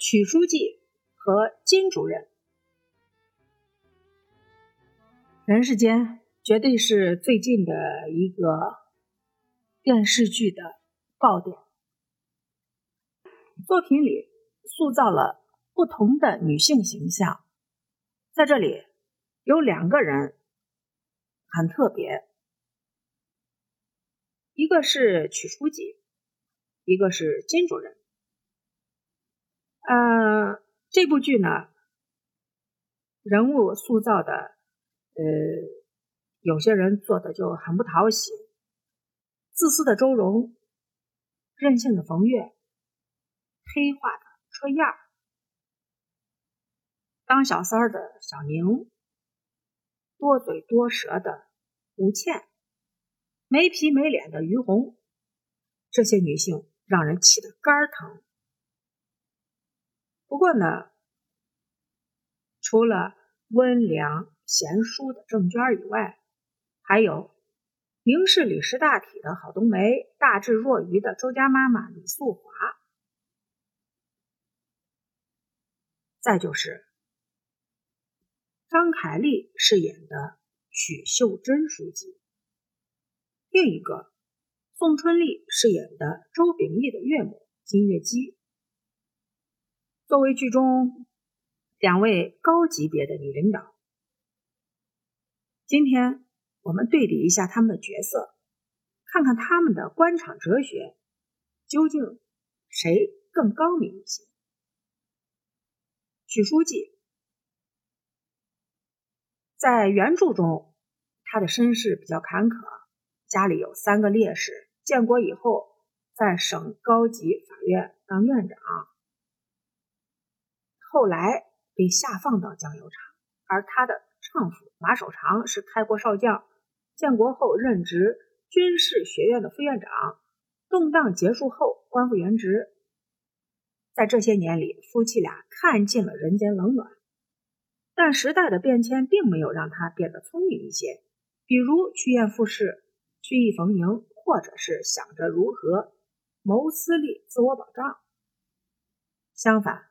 曲书记和金主任。人世间绝对是最近的一个电视剧的爆点，作品里塑造了不同的女性形象。在这里有两个人很特别，一个是曲书记。一个是金主任，呃，这部剧呢，人物塑造的，呃，有些人做的就很不讨喜，自私的周荣，任性的冯月，黑化的春燕，当小三儿的小宁，多嘴多舌的吴倩，没皮没脸的于红，这些女性。让人气得肝疼。不过呢，除了温良贤淑的郑娟以外，还有明事理识大体的郝冬梅，大智若愚的周家妈妈李素华，再就是张凯丽饰演的许秀珍书记，另一个。宋春丽饰演的周秉义的岳母金月姬，作为剧中两位高级别的女领导，今天我们对比一下他们的角色，看看他们的官场哲学究竟谁更高明一些。许书记在原著中，他的身世比较坎坷，家里有三个烈士。建国以后，在省高级法院当院长，后来被下放到酱油厂。而她的丈夫马守常是开国少将，建国后任职军事学院的副院长。动荡结束后，官复原职。在这些年里，夫妻俩看尽了人间冷暖。但时代的变迁并没有让他变得聪明一些，比如趋炎附势、曲意逢迎。或者是想着如何谋私利、自我保障。相反，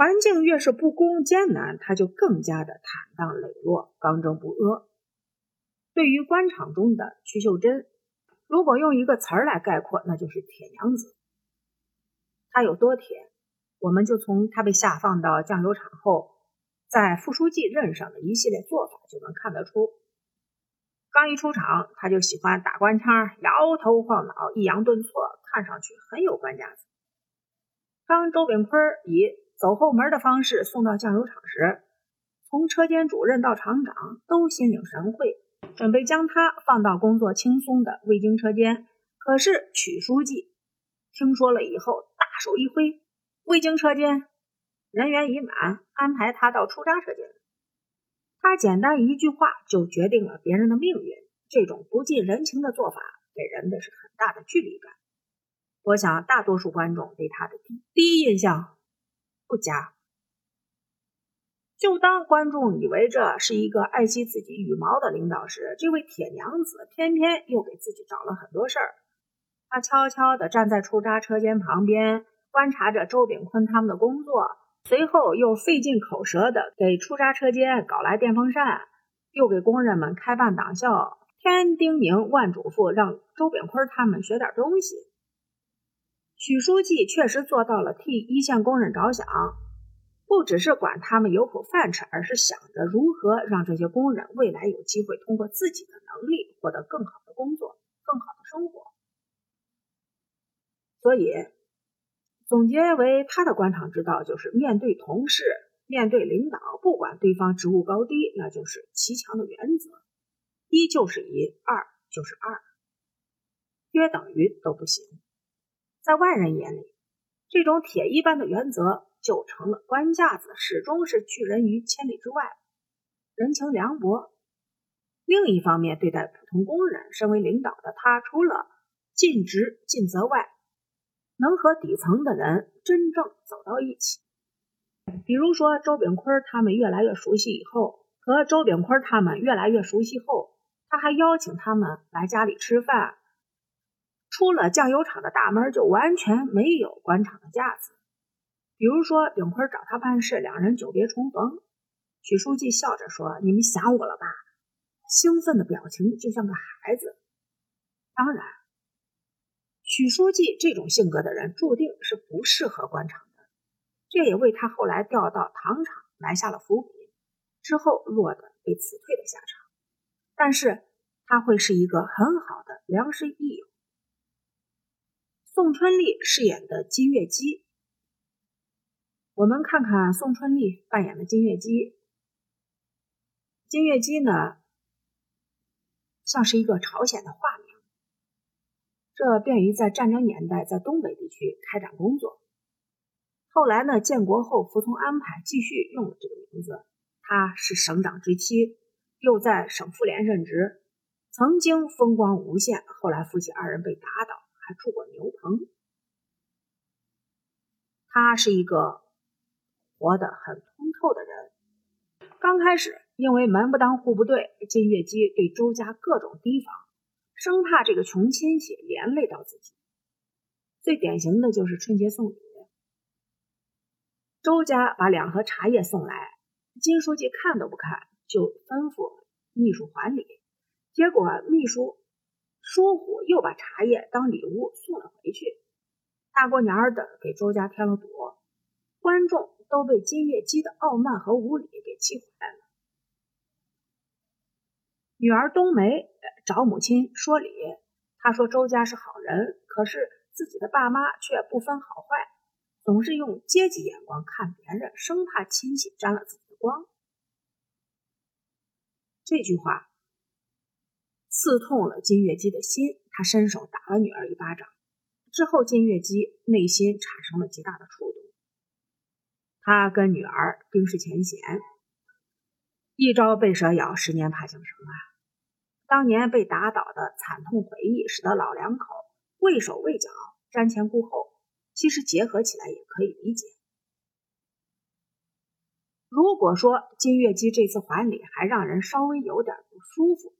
环境越是不公艰难，他就更加的坦荡磊落、刚正不阿。对于官场中的曲秀珍，如果用一个词儿来概括，那就是铁娘子。她有多铁，我们就从她被下放到酱油厂后，在副书记任上的一系列做法就能看得出。刚一出场，他就喜欢打官腔，摇头晃脑，抑扬顿挫，看上去很有官架子。当周炳坤以走后门的方式送到酱油厂时，从车间主任到厂长都心领神会，准备将他放到工作轻松的味精车间。可是曲书记听说了以后，大手一挥，味精车间人员已满，安排他到出渣车间。他简单一句话就决定了别人的命运，这种不近人情的做法给人的是很大的距离感。我想大多数观众对他的第一印象不佳。就当观众以为这是一个爱惜自己羽毛的领导时，这位铁娘子偏偏又给自己找了很多事儿。她悄悄地站在出渣车间旁边，观察着周炳坤他们的工作。随后又费尽口舌的给出渣车间搞来电风扇，又给工人们开办党校，天叮咛万嘱咐，让周炳坤他们学点东西。许书记确实做到了替一线工人着想，不只是管他们有口饭吃，而是想着如何让这些工人未来有机会通过自己的能力获得更好的工作、更好的生活。所以。总结为他的官场之道，就是面对同事、面对领导，不管对方职务高低，那就是齐强的原则：一就是一，二就是二，约等于都不行。在外人眼里，这种铁一般的原则就成了官架子，始终是拒人于千里之外，人情凉薄。另一方面，对待普通工人，身为领导的他，除了尽职尽责外，能和底层的人真正走到一起，比如说周炳坤他们越来越熟悉以后，和周炳坤他们越来越熟悉后，他还邀请他们来家里吃饭。出了酱油厂的大门，就完全没有官场的架子。比如说永坤找他办事，两人久别重逢，许书记笑着说：“你们想我了吧？”兴奋的表情就像个孩子。当然，许书记这种性格的人注定是不适合官场的，这也为他后来调到糖厂埋下了伏笔，之后落得被辞退的下场。但是他会是一个很好的良师益友。宋春丽饰演的金月姬，我们看看宋春丽扮演的金月姬。金月姬呢，像是一个朝鲜的化名，这便于在战争年代在东北地区开展工作。后来呢，建国后服从安排，继续用了这个名字。她是省长之妻，又在省妇联任职，曾经风光无限。后来夫妻二人被打倒。住过牛棚，他是一个活得很通透的人。刚开始，因为门不当户不对，金月姬对周家各种提防，生怕这个穷亲戚连累到自己。最典型的就是春节送礼，周家把两盒茶叶送来，金书记看都不看，就吩咐秘书还礼，结果秘书。舒虎又把茶叶当礼物送了回去，大过年的给周家添了堵，观众都被金月姬的傲慢和无礼给气坏了。女儿冬梅找母亲说理，她说周家是好人，可是自己的爸妈却不分好坏，总是用阶级眼光看别人，生怕亲戚沾了自己的光。这句话。刺痛了金月姬的心，他伸手打了女儿一巴掌。之后，金月姬内心产生了极大的触动。他跟女儿冰释前嫌：“一朝被蛇咬，十年怕井绳啊！”当年被打倒的惨痛回忆，使得老两口畏手畏脚、瞻前顾后。其实结合起来也可以理解。如果说金月姬这次还礼还让人稍微有点不舒服，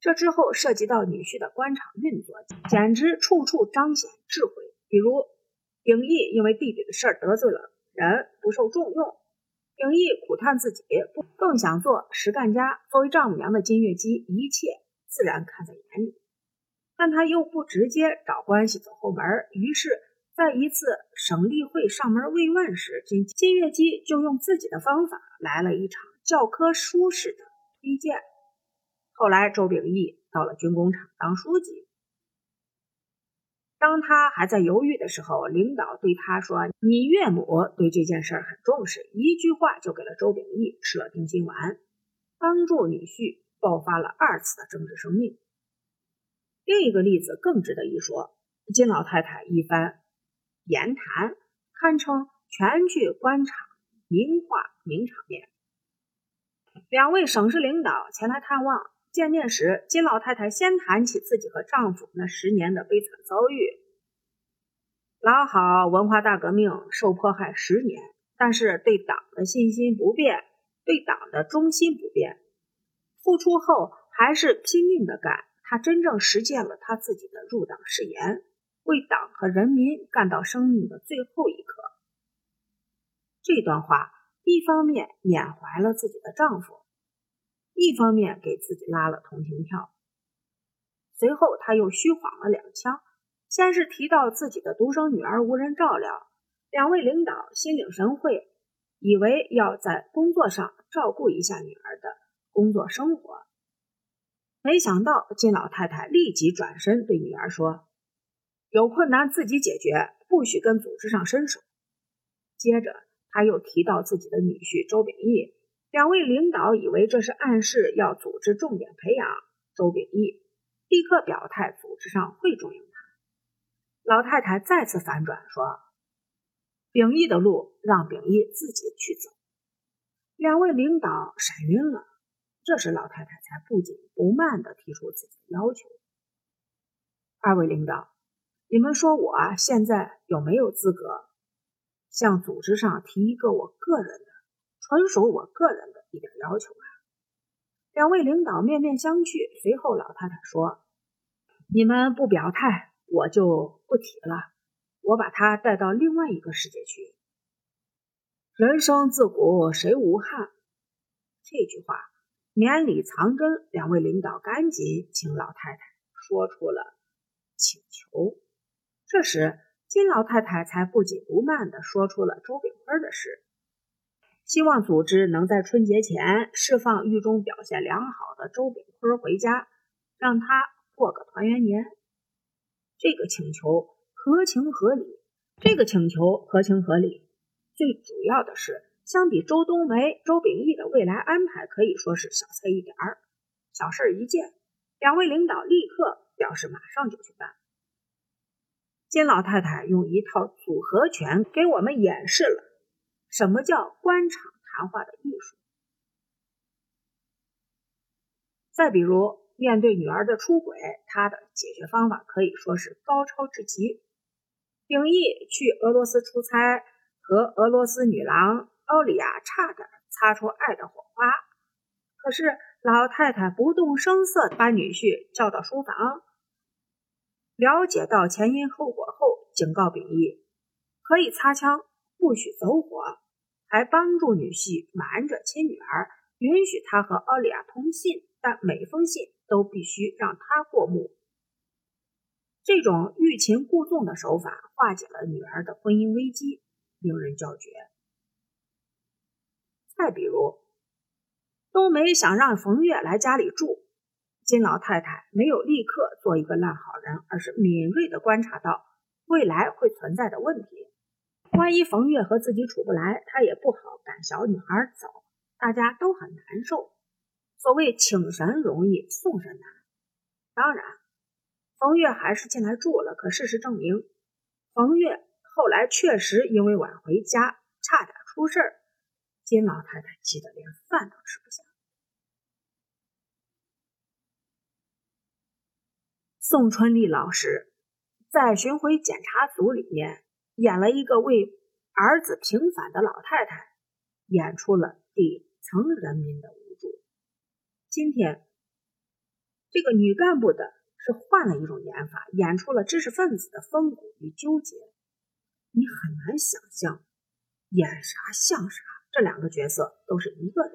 这之后涉及到女婿的官场运作，简直处处彰显智慧。比如，秉义因为弟弟的事儿得罪了人，不受重用。秉义苦叹自己不更想做实干家。作为丈母娘的金月姬，一切自然看在眼里，但他又不直接找关系走后门。于是，在一次省例会上门慰问时，金金月姬就用自己的方法来了一场教科书式的推荐。后来，周秉义到了军工厂当书记。当他还在犹豫的时候，领导对他说：“你岳母对这件事很重视，一句话就给了周秉义吃了定心丸，帮助女婿爆发了二次的政治生命。”另一个例子更值得一说，金老太太一番言谈，堪称全剧官场名画名场面。两位省市领导前来探望。见面时，金老太太先谈起自己和丈夫那十年的悲惨遭遇。老好文化大革命受迫害十年，但是对党的信心不变，对党的忠心不变。复出后还是拼命的干，他真正实践了他自己的入党誓言，为党和人民干到生命的最后一刻。这段话一方面缅怀了自己的丈夫。一方面给自己拉了同情票，随后他又虚晃了两枪。先是提到自己的独生女儿无人照料，两位领导心领神会，以为要在工作上照顾一下女儿的工作生活。没想到金老太太立即转身对女儿说：“有困难自己解决，不许跟组织上伸手。”接着他又提到自己的女婿周秉义。两位领导以为这是暗示要组织重点培养周秉义，立刻表态组织上会重用他。老太太再次反转说：“秉义的路让秉义自己去走。”两位领导闪晕了。这时老太太才不紧不慢地提出自己的要求：“二位领导，你们说我现在有没有资格向组织上提一个我个人的？”纯属我个人的一点要求啊！两位领导面面相觑，随后老太太说：“你们不表态，我就不提了。我把他带到另外一个世界去。”人生自古谁无憾？这句话绵里藏针，两位领导赶紧请老太太说出了请求。这时，金老太太才不紧不慢地说出了周炳坤的事，希望组织能在春节前释放狱中表现良好的周炳坤回家，让他过个团圆年。这个请求合情合理，这个请求合情合理。最主要的是，相比周冬梅、周秉义的未来安排，可以说是小菜一碟儿。小事一件，两位领导立刻表示马上就去办。金老太太用一套组合拳给我们演示了什么叫官场谈话的艺术。再比如。面对女儿的出轨，他的解决方法可以说是高超至极。秉义去俄罗斯出差，和俄罗斯女郎奥利亚差点擦出爱的火花。可是老太太不动声色把女婿叫到书房，了解到前因后果后，警告秉义可以擦枪，不许走火，还帮助女婿瞒着亲女儿，允许他和奥利亚通信，但每封信。都必须让他过目。这种欲擒故纵的手法化解了女儿的婚姻危机，令人叫绝。再比如，冬梅想让冯月来家里住，金老太太没有立刻做一个烂好人，而是敏锐地观察到未来会存在的问题。万一冯月和自己处不来，她也不好赶小女孩走，大家都很难受。所谓请神容易送神难，当然，冯月还是进来住了。可事实证明，冯月后来确实因为晚回家，差点出事儿。金老太太气得连饭都吃不下。宋春丽老师在巡回检查组里面演了一个为儿子平反的老太太，演出了底层人民的无助。今天，这个女干部的是换了一种演法，演出了知识分子的风骨与纠结。你很难想象，演啥像啥，这两个角色都是一个人。